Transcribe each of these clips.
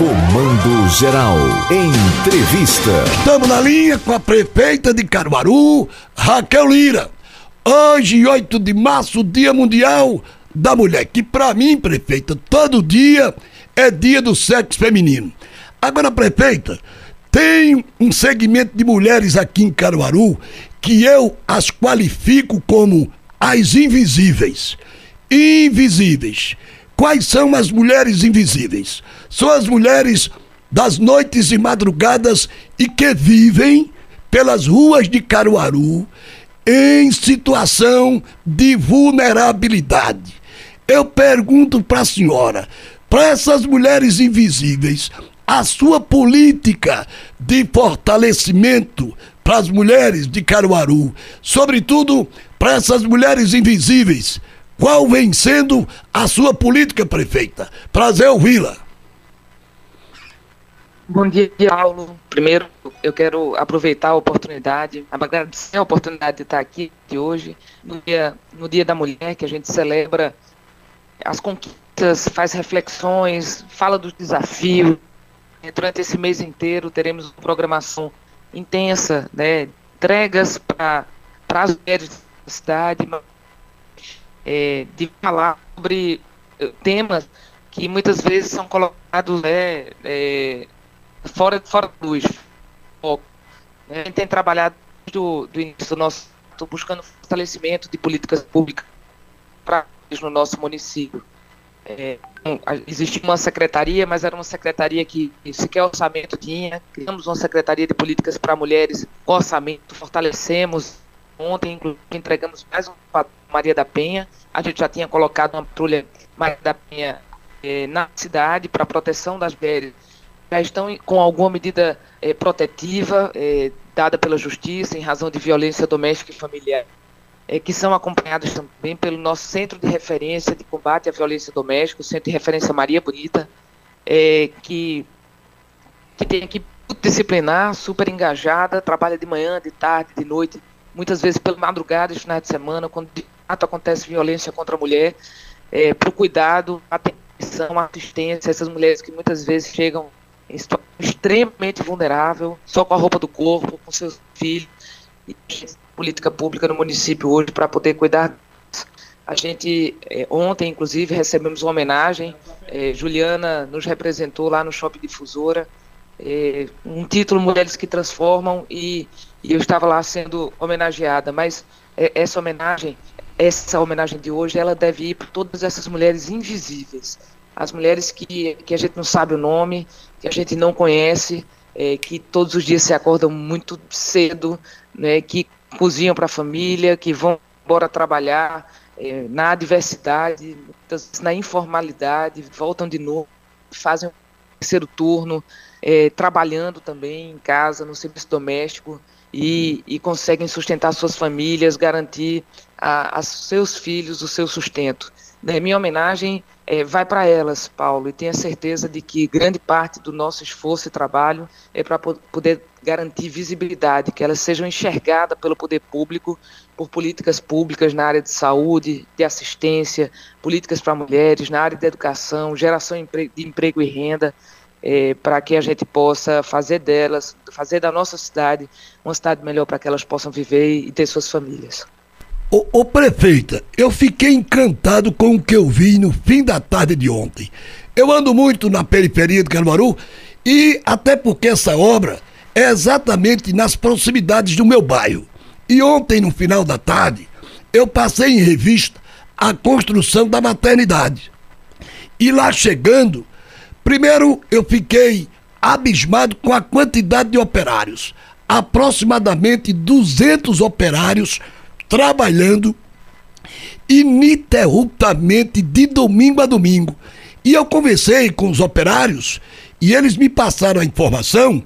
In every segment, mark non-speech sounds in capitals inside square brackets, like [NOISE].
Comando Geral. Entrevista. Estamos na linha com a prefeita de Caruaru, Raquel Lira. Hoje, 8 de março, Dia Mundial da Mulher, que para mim, prefeita, todo dia é dia do sexo feminino. Agora, prefeita, tem um segmento de mulheres aqui em Caruaru que eu as qualifico como as invisíveis. Invisíveis. Quais são as mulheres invisíveis? São as mulheres das noites e madrugadas e que vivem pelas ruas de Caruaru em situação de vulnerabilidade. Eu pergunto para a senhora, para essas mulheres invisíveis, a sua política de fortalecimento para as mulheres de Caruaru, sobretudo para essas mulheres invisíveis, qual vem sendo a sua política, prefeita? Prazer ouvi-la. Bom dia, Paulo. Primeiro, eu quero aproveitar a oportunidade, agradecer a oportunidade de estar aqui hoje, no dia, no dia da Mulher, que a gente celebra as conquistas, faz reflexões, fala dos desafios. Durante esse mês inteiro teremos uma programação intensa, né, entregas para as mulheres da cidade, é, de falar sobre eh, temas que muitas vezes são colocados né, é, fora, fora da luz. A gente tem trabalhado do, do início do nosso buscando fortalecimento de políticas públicas para no nosso município. É, existia uma secretaria, mas era uma secretaria que sequer orçamento tinha. Criamos uma secretaria de políticas para mulheres orçamento, fortalecemos Ontem, inclusive, entregamos mais um Maria da Penha. A gente já tinha colocado uma patrulha Maria da Penha eh, na cidade para proteção das mulheres. Já estão com alguma medida eh, protetiva eh, dada pela Justiça em razão de violência doméstica e familiar, que são acompanhadas também pelo nosso Centro de Referência de Combate à Violência Doméstica, o Centro de Referência Maria Bonita, que, que tem equipe disciplinar, super engajada, trabalha de manhã, de tarde, de noite, muitas vezes pela madrugada e finais de semana, quando de fato acontece violência contra a mulher, é, para o cuidado, atenção, assistência, essas mulheres que muitas vezes chegam em situação extremamente vulnerável, só com a roupa do corpo, com seus filhos, e política pública no município hoje para poder cuidar a gente, é, ontem, inclusive, recebemos uma homenagem. É, Juliana nos representou lá no Shopping Difusora. É, um título Mulheres que Transformam e e eu estava lá sendo homenageada, mas essa homenagem, essa homenagem de hoje, ela deve ir para todas essas mulheres invisíveis, as mulheres que, que a gente não sabe o nome, que a gente não conhece, é, que todos os dias se acordam muito cedo, né, que cozinham para a família, que vão embora trabalhar é, na adversidade, na informalidade, voltam de novo, fazem o terceiro turno, é, trabalhando também em casa, no serviço doméstico e, e conseguem sustentar suas famílias, garantir a, a seus filhos o seu sustento. Né? Minha homenagem é, vai para elas, Paulo, e tenha certeza de que grande parte do nosso esforço e trabalho é para poder garantir visibilidade, que elas sejam enxergadas pelo poder público por políticas públicas na área de saúde, de assistência, políticas para mulheres, na área de educação, geração de emprego e renda, é, para que a gente possa fazer delas, fazer da nossa cidade uma cidade melhor para que elas possam viver e ter suas famílias. Ô, ô, prefeita, eu fiquei encantado com o que eu vi no fim da tarde de ontem. Eu ando muito na periferia de Caruaru e até porque essa obra é exatamente nas proximidades do meu bairro. E ontem, no final da tarde, eu passei em revista a construção da maternidade. E lá chegando, Primeiro, eu fiquei abismado com a quantidade de operários. Aproximadamente 200 operários trabalhando ininterruptamente de domingo a domingo. E eu conversei com os operários e eles me passaram a informação,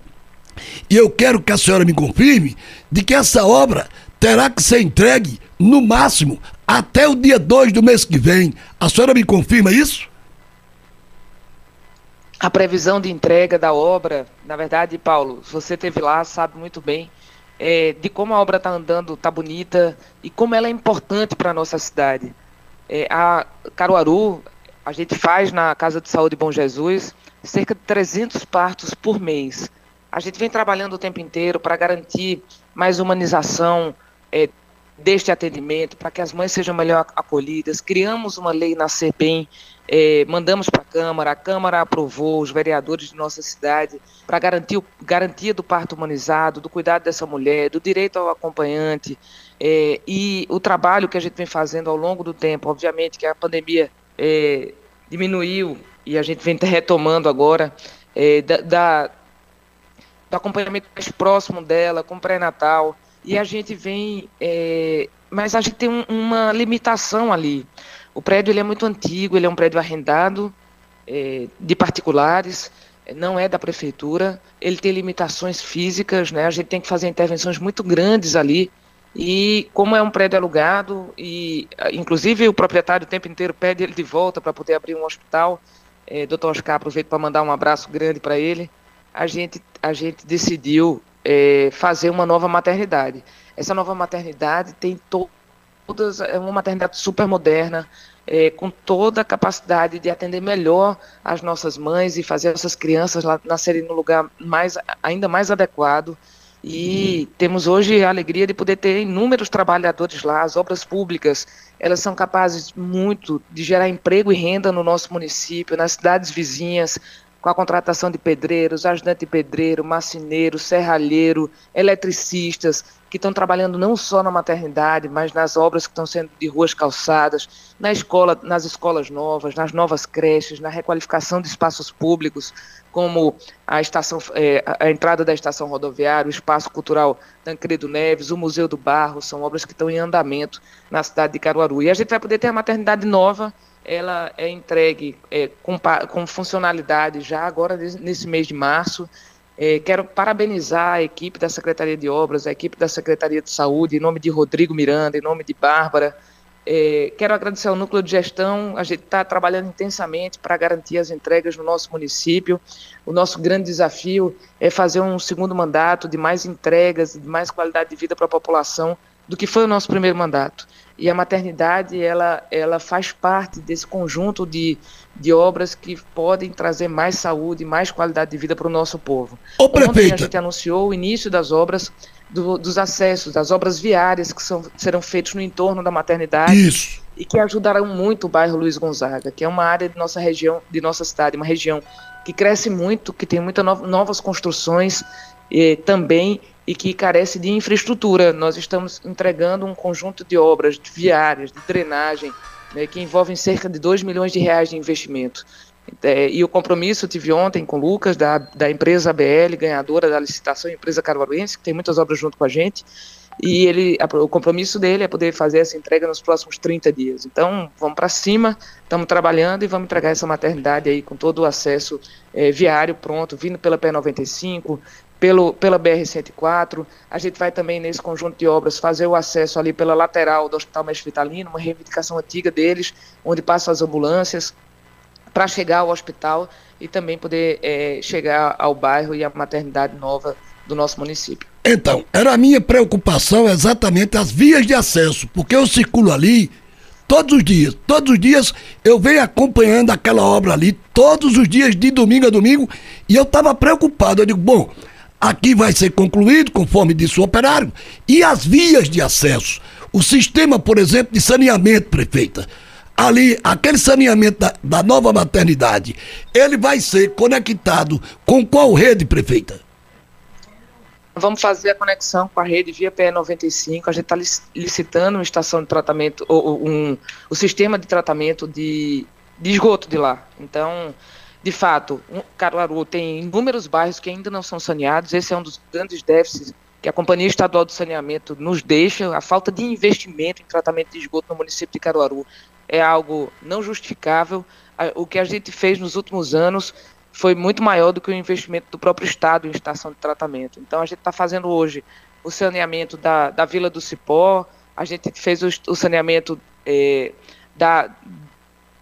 e eu quero que a senhora me confirme, de que essa obra terá que ser entregue, no máximo, até o dia 2 do mês que vem. A senhora me confirma isso? a previsão de entrega da obra, na verdade, Paulo, você teve lá, sabe muito bem é, de como a obra está andando, está bonita e como ela é importante para a nossa cidade. É, a Caruaru a gente faz na Casa de Saúde Bom Jesus cerca de 300 partos por mês. A gente vem trabalhando o tempo inteiro para garantir mais humanização é, deste atendimento, para que as mães sejam melhor acolhidas. Criamos uma lei na CEPEM, é, mandamos para a Câmara, a Câmara aprovou, os vereadores de nossa cidade, para garantir garantia do parto humanizado, do cuidado dessa mulher, do direito ao acompanhante, é, e o trabalho que a gente vem fazendo ao longo do tempo, obviamente que a pandemia é, diminuiu e a gente vem [LAUGHS] retomando agora, é, da, da, do acompanhamento mais próximo dela, com pré-natal, e a gente vem, é, mas a gente tem um, uma limitação ali. O prédio ele é muito antigo, ele é um prédio arrendado é, de particulares, não é da prefeitura, ele tem limitações físicas, né? A gente tem que fazer intervenções muito grandes ali. E como é um prédio alugado, e inclusive o proprietário o tempo inteiro pede ele de volta para poder abrir um hospital, é, Oscar, aproveito para mandar um abraço grande para ele, a gente, a gente decidiu é, fazer uma nova maternidade. Essa nova maternidade tem to todas, é uma maternidade super moderna, é, com toda a capacidade de atender melhor as nossas mães e fazer essas crianças lá nascerem no lugar mais, ainda mais adequado. E temos hoje a alegria de poder ter inúmeros trabalhadores lá, as obras públicas, elas são capazes muito de gerar emprego e renda no nosso município, nas cidades vizinhas, com a contratação de pedreiros, ajudante de pedreiro, marceneiro, serralheiro, eletricistas, que estão trabalhando não só na maternidade, mas nas obras que estão sendo de ruas calçadas, na escola, nas escolas novas, nas novas creches, na requalificação de espaços públicos, como a estação, é, a entrada da estação rodoviária, o espaço cultural Tancredo Neves, o Museu do Barro, são obras que estão em andamento na cidade de Caruaru. E a gente vai poder ter a maternidade nova ela é entregue é, com, com, funcionalidade já agora nesse mês de março. É, quero parabenizar a equipe da Secretaria de Obras, a equipe da Secretaria de Saúde, em nome de Rodrigo Miranda, em nome de Bárbara. É, quero agradecer ao núcleo de gestão, a gente está trabalhando intensamente para garantir as entregas no nosso município. O nosso grande desafio é fazer um segundo mandato de mais entregas, de mais qualidade de vida para a população do que foi o nosso primeiro mandato. E a maternidade, ela, ela faz parte desse conjunto de, de obras que podem trazer mais saúde, mais qualidade de vida para o nosso povo. Ô, Ontem a gente anunciou o início das obras, do, dos acessos, das obras viárias que são, serão feitas no entorno da maternidade. Isso. E que ajudarão muito o bairro Luiz Gonzaga, que é uma área de nossa região, de nossa cidade, uma região que cresce muito, que tem muitas novas construções eh, também e que carece de infraestrutura. Nós estamos entregando um conjunto de obras viárias, de drenagem, né, que envolvem cerca de 2 milhões de reais de investimento. É, e o compromisso tive ontem com o Lucas, da, da empresa ABL, ganhadora da licitação, empresa caruaruense, que tem muitas obras junto com a gente, e ele, a, o compromisso dele é poder fazer essa entrega nos próximos 30 dias. Então, vamos para cima, estamos trabalhando e vamos entregar essa maternidade aí com todo o acesso é, viário pronto, vindo pela P95, pelo, pela BR-104. A gente vai também, nesse conjunto de obras, fazer o acesso ali pela lateral do Hospital Mestre Vitalino, uma reivindicação antiga deles, onde passam as ambulâncias, para chegar ao hospital e também poder é, chegar ao bairro e à maternidade nova do nosso município. Então, era a minha preocupação exatamente as vias de acesso, porque eu circulo ali todos os dias. Todos os dias eu venho acompanhando aquela obra ali, todos os dias, de domingo a domingo, e eu estava preocupado. Eu digo, bom, aqui vai ser concluído, conforme disse o operário, e as vias de acesso. O sistema, por exemplo, de saneamento, prefeita. Ali, aquele saneamento da, da nova maternidade, ele vai ser conectado com qual rede, prefeita? Vamos fazer a conexão com a rede via PE95. A gente está licitando uma estação de tratamento, ou, um, o sistema de tratamento de, de esgoto de lá. Então, de fato, Caruaru tem inúmeros bairros que ainda não são saneados. Esse é um dos grandes déficits que a Companhia Estadual do Saneamento nos deixa. A falta de investimento em tratamento de esgoto no município de Caruaru é algo não justificável. O que a gente fez nos últimos anos foi muito maior do que o investimento do próprio Estado em estação de tratamento. Então, a gente está fazendo hoje o saneamento da, da Vila do Cipó, a gente fez o, o saneamento é, da,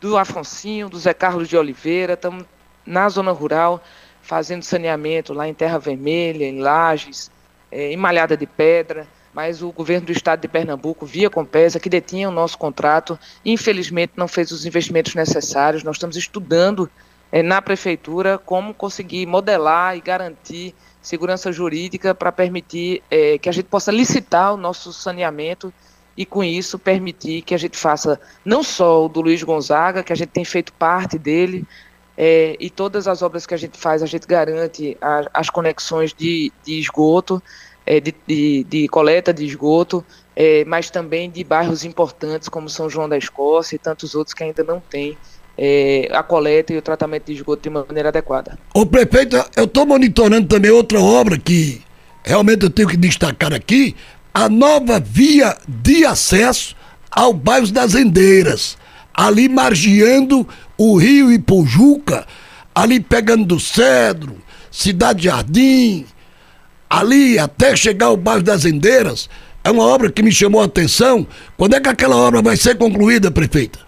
do Afonsinho, do Zé Carlos de Oliveira, estamos na zona rural fazendo saneamento lá em Terra Vermelha, em Lages, é, em Malhada de Pedra. mas o governo do estado de Pernambuco, via Compesa, que detinha o nosso contrato, infelizmente não fez os investimentos necessários. Nós estamos estudando é, na prefeitura como conseguir modelar e garantir segurança jurídica para permitir é, que a gente possa licitar o nosso saneamento e com isso permitir que a gente faça não só o do Luiz Gonzaga, que a gente tem feito parte dele, é, e todas as obras que a gente faz, a gente garante a, as conexões de, de esgoto, é, de, de, de, coleta de esgoto, é, mas também de bairros importantes como São João da Escócia e tantos outros que ainda não têm é, a coleta e o tratamento de esgoto de maneira adequada. O prefeito, eu estou monitorando também outra obra que realmente eu tenho que destacar aqui, a nova via de acesso ao bairro das Endeiras, ali margeando o rio Ipujuca, ali pegando do Cedro, Cidade Jardim, ali até chegar ao bairro das Endeiras, é uma obra que me chamou a atenção. Quando é que aquela obra vai ser concluída, prefeita?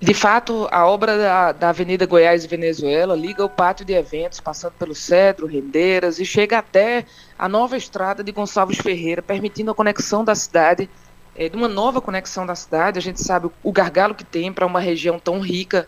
De fato, a obra da, da, Avenida Goiás e Venezuela liga o pátio de eventos, passando pelo Cedro, Rendeiras e chega até a nova estrada de Gonçalves Ferreira, permitindo a conexão da cidade, é, de uma nova conexão da cidade. A gente sabe o gargalo que tem para uma região tão rica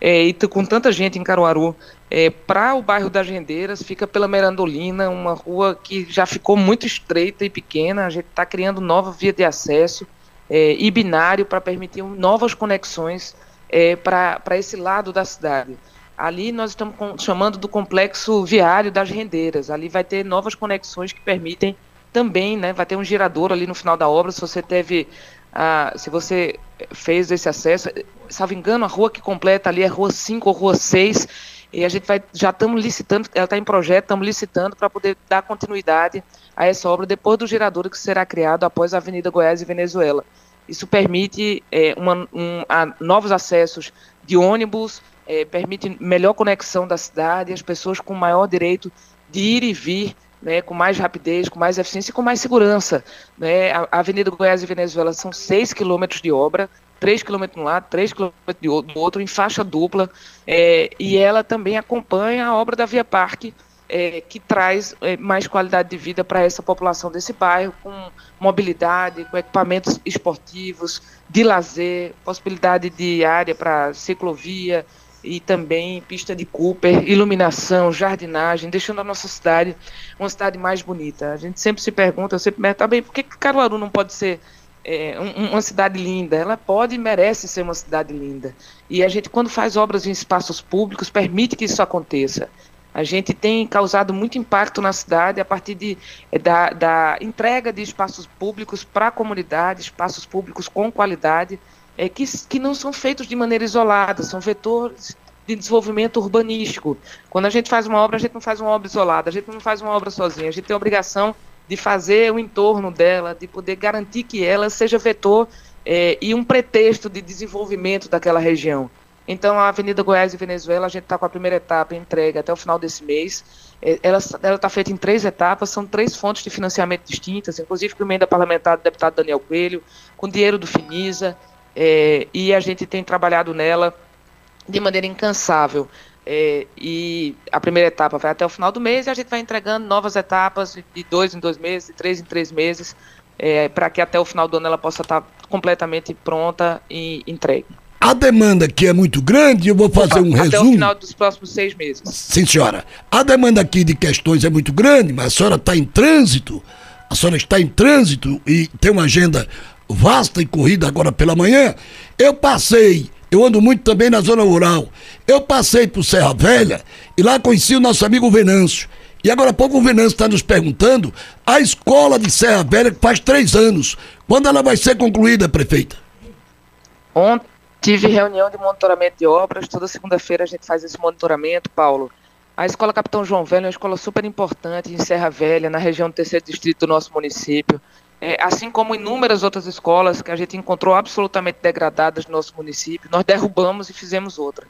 é, e com tanta gente em Caruaru. É, para o bairro das Rendeiras, fica pela Merandolina, uma rua que já ficou muito estreita e pequena. A gente está criando nova via de acesso é, e binário para permitir novas conexões é, para esse lado da cidade. Ali nós estamos com, chamando do complexo viário das rendeiras. Ali vai ter novas conexões que permitem também, né? Vai ter um girador ali no final da obra. Se você teve, ah, se você fez esse acesso, salvo engano, a rua que completa ali é rua 5 ou rua 6. E a gente vai, já estamos licitando, ela está em projeto, estamos licitando para poder dar continuidade a essa obra depois do girador que será criado após a Avenida Goiás e Venezuela. Isso permite é, uma, um, a, novos acessos de ônibus, é, permite melhor conexão da cidade, as pessoas com maior direito de ir e vir, né, com mais rapidez, com mais eficiência e com mais segurança. Né? A, Avenida Goiás e Venezuela são 6 quilômetros de obra, 3 quilômetros de um lado, 3 quilômetros do outro, em faixa dupla, é, e ela também acompanha a obra da Via Parque, é, que traz é, mais qualidade de vida para essa população desse bairro, com mobilidade, com equipamentos esportivos, de lazer, possibilidade de área para ciclovia e também pista de Cooper, iluminação, jardinagem, deixando a nossa cidade uma cidade mais bonita. A gente sempre se pergunta, eu sempre pergunto, tá bem, por que Caruaru não pode ser é, uma cidade linda? Ela pode e merece ser uma cidade linda. E a gente, quando faz obras em espaços públicos, permite que isso aconteça. A gente tem causado muito impacto na cidade a partir de, eh, da, da entrega de espaços públicos para a comunidade, espaços públicos com qualidade, é, que, que não são feitos de maneira isolada, são vetores de desenvolvimento urbanístico. Quando a gente faz uma obra, a gente não faz uma obra isolada, a gente não faz uma obra sozinha, a gente tem a obrigação de fazer o entorno dela, de poder garantir que ela seja vetor é, e um pretexto de desenvolvimento daquela região. Então, a Avenida Goiás e Venezuela, a gente está com a primeira etapa entregue até o final desse mês. É, ela está feita em três etapas, são três fontes de financiamento distintas, inclusive com emenda parlamentar do deputado Daniel Coelho, com dinheiro do Finisa, é, e a gente tem trabalhado nela de maneira incansável. É, e a primeira etapa vai até o final do mês e a gente vai entregando novas etapas de dois em dois meses, de três em três meses, é, para que até o final do ano ela possa estar tá completamente pronta e entregue. A demanda aqui é muito grande, eu vou fazer um Até resumo. Até o final dos próximos seis meses. Sim, senhora. A demanda aqui de questões é muito grande, mas a senhora está em trânsito. A senhora está em trânsito e tem uma agenda vasta e corrida agora pela manhã. Eu passei, eu ando muito também na zona rural. Eu passei por Serra Velha e lá conheci o nosso amigo Venâncio. E agora há pouco o Venâncio está nos perguntando a escola de Serra Velha que faz três anos. Quando ela vai ser concluída, prefeita? Ontem Tive reunião de monitoramento de obras, toda segunda-feira a gente faz esse monitoramento, Paulo. A Escola Capitão João Velho é uma escola super importante em Serra Velha, na região do terceiro distrito do nosso município. É, assim como inúmeras outras escolas que a gente encontrou absolutamente degradadas no nosso município, nós derrubamos e fizemos outra.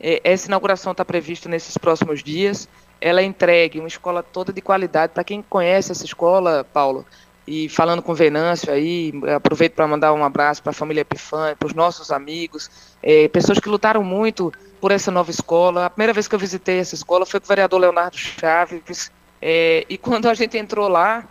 É, essa inauguração está prevista nesses próximos dias. Ela é entregue, uma escola toda de qualidade. Para quem conhece essa escola, Paulo, e falando com Venâncio aí, aproveito para mandar um abraço para a família Epifânia, para os nossos amigos, é, pessoas que lutaram muito por essa nova escola. A primeira vez que eu visitei essa escola foi com o vereador Leonardo Chaves, é, e quando a gente entrou lá,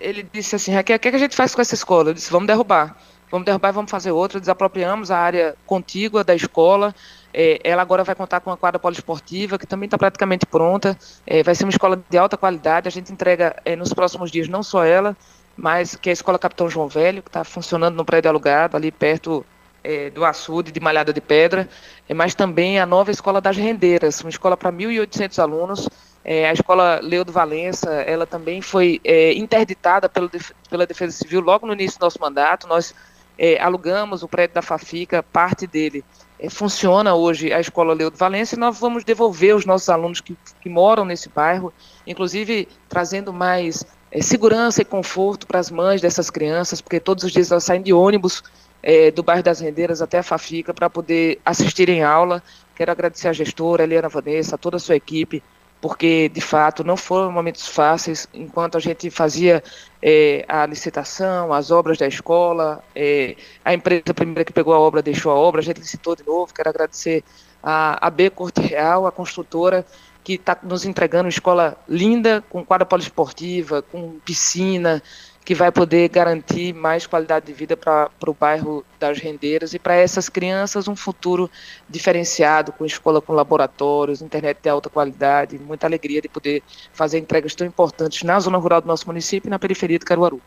ele disse assim, Raquel, o que, é que a gente faz com essa escola? Eu disse, vamos derrubar. Vamos derrubar e vamos fazer outra. Desapropriamos a área contígua da escola. É, ela agora vai contar com uma quadra poliesportiva, que também está praticamente pronta. É, vai ser uma escola de alta qualidade. A gente entrega é, nos próximos dias não só ela, mas que é a Escola Capitão João Velho, que está funcionando no prédio alugado, ali perto é, do açude de Malhada de Pedra, é, mas também a nova Escola das Rendeiras, uma escola para 1.800 alunos. É, a escola Leudo Valença, ela também foi é, interditada pelo, pela Defesa Civil logo no início do nosso mandato. Nós é, alugamos o prédio da Fafica, parte dele é, funciona hoje a escola Leudo Valença e nós vamos devolver os nossos alunos que, que moram nesse bairro, inclusive trazendo mais é, segurança e conforto para as mães dessas crianças, porque todos os dias elas saem de ônibus é, do bairro das Rendeiras até a Fafica para poder assistirem aula. Quero agradecer a gestora, Eliana Vanessa, a toda a sua equipe, porque de fato não foram momentos fáceis enquanto a gente fazia é, a licitação, as obras da escola, é, a empresa primeira que pegou a obra deixou a obra, a gente licitou de novo. Quero agradecer a, a B Corte Real, a construtora, que está nos entregando uma escola linda, com quadra poliesportiva, com piscina, que vai poder garantir mais qualidade de vida para o bairro das Rendeiras e para essas crianças um futuro diferenciado, com escola com laboratórios, internet de alta qualidade, muita alegria de poder fazer entregas tão importantes na zona rural do nosso município e na periferia de Caruaru.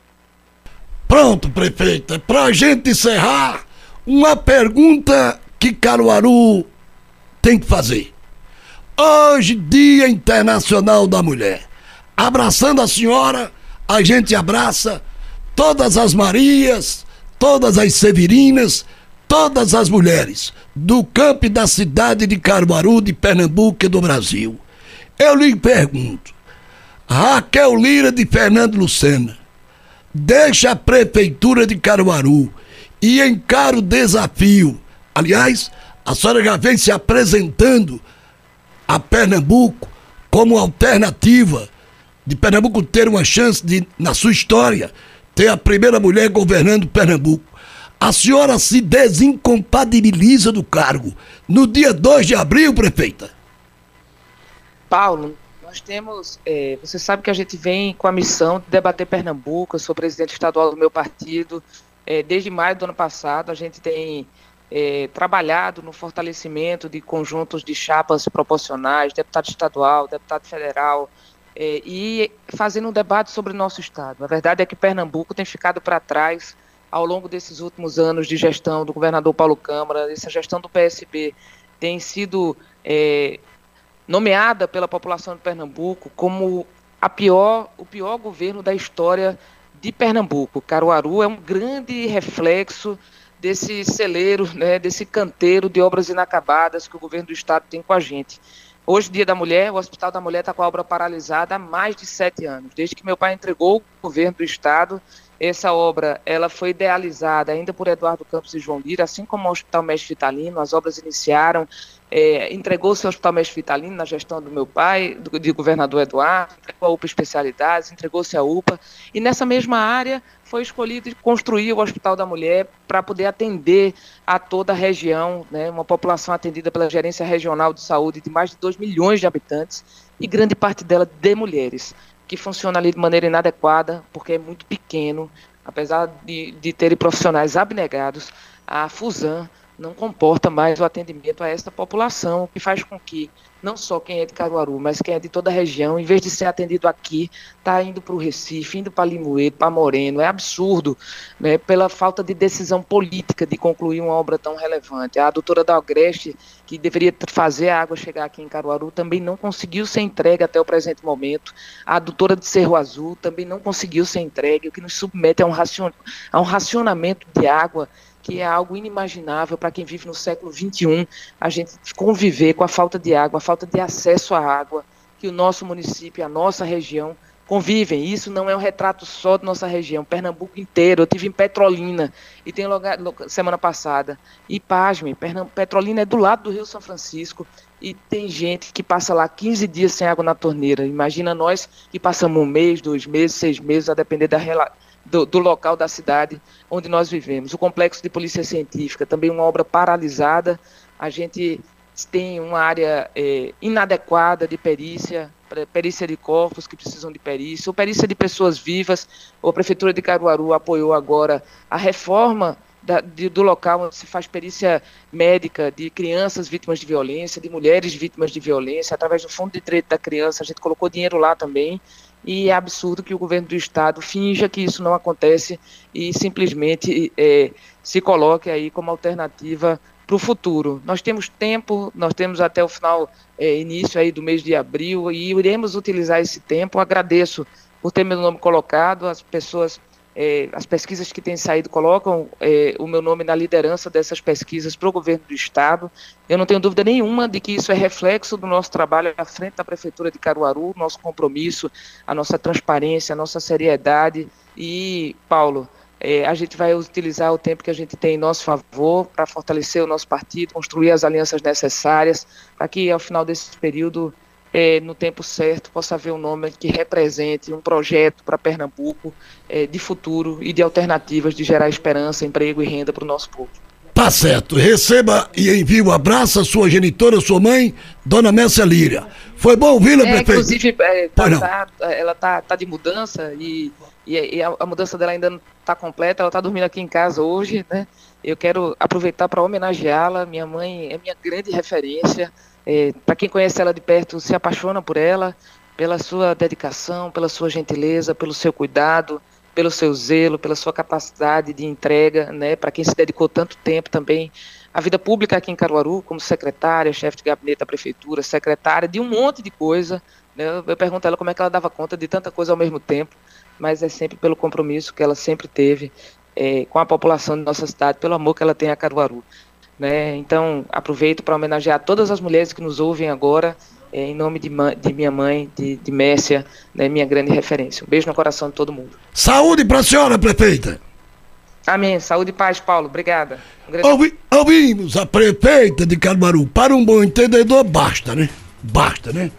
Pronto, prefeita, para a gente encerrar, uma pergunta que Caruaru tem que fazer. Hoje, Dia Internacional da Mulher. Abraçando a senhora a gente abraça todas as Marias, todas as Severinas, todas as mulheres do campo e da cidade de Caruaru, de Pernambuco e do Brasil. Eu lhe pergunto, Raquel Lira de Fernando Lucena, deixa a prefeitura de Caruaru e encara o desafio. Aliás, a senhora já vem se apresentando a Pernambuco como alternativa de Pernambuco ter uma chance de, na sua história, ter a primeira mulher governando Pernambuco. A senhora se desincompatibiliza do cargo no dia 2 de abril, prefeita? Paulo, nós temos. É, você sabe que a gente vem com a missão de debater Pernambuco. Eu sou presidente estadual do meu partido. É, desde maio do ano passado, a gente tem é, trabalhado no fortalecimento de conjuntos de chapas proporcionais, deputado estadual, deputado federal, é, e fazendo um debate sobre o nosso Estado. A verdade é que Pernambuco tem ficado para trás ao longo desses últimos anos de gestão do governador Paulo Câmara, essa gestão do PSB tem sido é, nomeada pela população de Pernambuco como a pior, o pior governo da história de Pernambuco. Caruaru é um grande reflexo desse celeiro, né, desse canteiro de obras inacabadas que o governo do estado tem com a gente. Hoje, Dia da Mulher, o Hospital da Mulher está com a obra paralisada há mais de sete anos. Desde que meu pai entregou o governo do Estado, essa obra ela foi idealizada ainda por Eduardo Campos e João Lira, assim como o Hospital Mestre Vitalino. As obras iniciaram, é, entregou-se ao Hospital Mestre Vitalino na gestão do meu pai, do, de governador Eduardo, entregou a UPA Especialidades, entregou-se a UPA. E nessa mesma área foi escolhido construir o Hospital da Mulher para poder atender a toda a região, né, uma população atendida pela Gerência Regional de Saúde de mais de 2 milhões de habitantes e grande parte dela de mulheres, que funciona ali de maneira inadequada, porque é muito pequeno, apesar de, de terem profissionais abnegados, a Fusan não comporta mais o atendimento a essa população, que faz com que não só quem é de Caruaru, mas quem é de toda a região, em vez de ser atendido aqui, está indo para o Recife, indo para Limoeiro, para Moreno. É absurdo, né, pela falta de decisão política de concluir uma obra tão relevante. A doutora da Agreste, que deveria fazer a água chegar aqui em Caruaru, também não conseguiu ser entregue até o presente momento. A doutora de Cerro Azul também não conseguiu ser entregue, o que nos submete a um, racion... a um racionamento de água que é algo inimaginável para quem vive no século XXI, a gente conviver com a falta de água, a falta de acesso à água, que o nosso município, a nossa região convivem. Isso não é um retrato só da nossa região, Pernambuco inteiro. Eu tive em Petrolina e tem lugar semana passada. E pasme, Petrolina é do lado do Rio São Francisco e tem gente que passa lá 15 dias sem água na torneira. Imagina nós que passamos um mês, dois meses, seis meses, a depender da do, do, local da cidade onde nós vivemos. O complexo de polícia científica, também uma obra paralisada. A gente tem uma área é, inadequada de perícia, perícia de corpos que precisam de perícia, ou perícia de pessoas vivas. A Prefeitura de Caruaru apoiou agora a reforma da, de, do local onde se faz perícia médica de crianças vítimas de violência, de mulheres vítimas de violência, através do Fundo de Direito da Criança, a gente colocou dinheiro lá também, e é absurdo que o governo do Estado finja que isso não acontece e simplesmente é, se coloque aí como alternativa para o futuro. Nós temos tempo, nós temos até o final, é, início aí do mês de abril, e iremos utilizar esse tempo. Agradeço por ter meu nome colocado, as pessoas é, as pesquisas que têm saído colocam é, o meu nome na liderança dessas pesquisas para o governo do Estado. Eu não tenho dúvida nenhuma de que isso é reflexo do nosso trabalho à frente da Prefeitura de Caruaru, nosso compromisso, a nossa transparência, a nossa seriedade. E, Paulo, é, a gente vai utilizar o tempo que a gente tem em nosso favor para fortalecer o nosso partido, construir as alianças necessárias, para que ao final desse período é, no tempo certo, possa haver um nome que represente um projeto para Pernambuco é, de futuro e de alternativas de gerar esperança, emprego e renda para o nosso povo. Tá certo. Receba e envie um abraço à sua genitora, sua mãe, Dona Messia Líria. Foi bom ouvi-la, é, prefeito? Inclusive, é, tá, tá, ela tá, tá de mudança e, e, a, a, mudança dela ainda não está completa. Ela está dormindo aqui em casa hoje, né? Eu quero aproveitar para homenageá-la. Minha mãe é minha grande referência. É, Para quem conhece ela de perto, se apaixona por ela, pela sua dedicação, pela sua gentileza, pelo seu cuidado, pelo seu zelo, pela sua capacidade de entrega, né? Para quem se dedicou tanto tempo também à vida pública aqui em Caruaru, como secretária, chefe de gabinete da prefeitura, secretária de um monte de coisa. Né? Eu pergunto a ela como é que ela dava conta de tanta coisa ao mesmo tempo, mas é sempre pelo compromisso que ela sempre teve é, com a população de nossa cidade, pelo amor que ela tem a Caruaru. Né? Então, aproveito para homenagear todas as mulheres que nos ouvem agora, é, em nome de, de, minha mãe, de, de Mércia, né, minha grande referência. Um beijo no coração de todo mundo. Saúde para a senhora, prefeita! Amém. Saúde e paz, Paulo. Obrigada. Um Ouvi, ouvimos a prefeita de Caruaru. Para um bom entendedor, basta, né? Basta, né?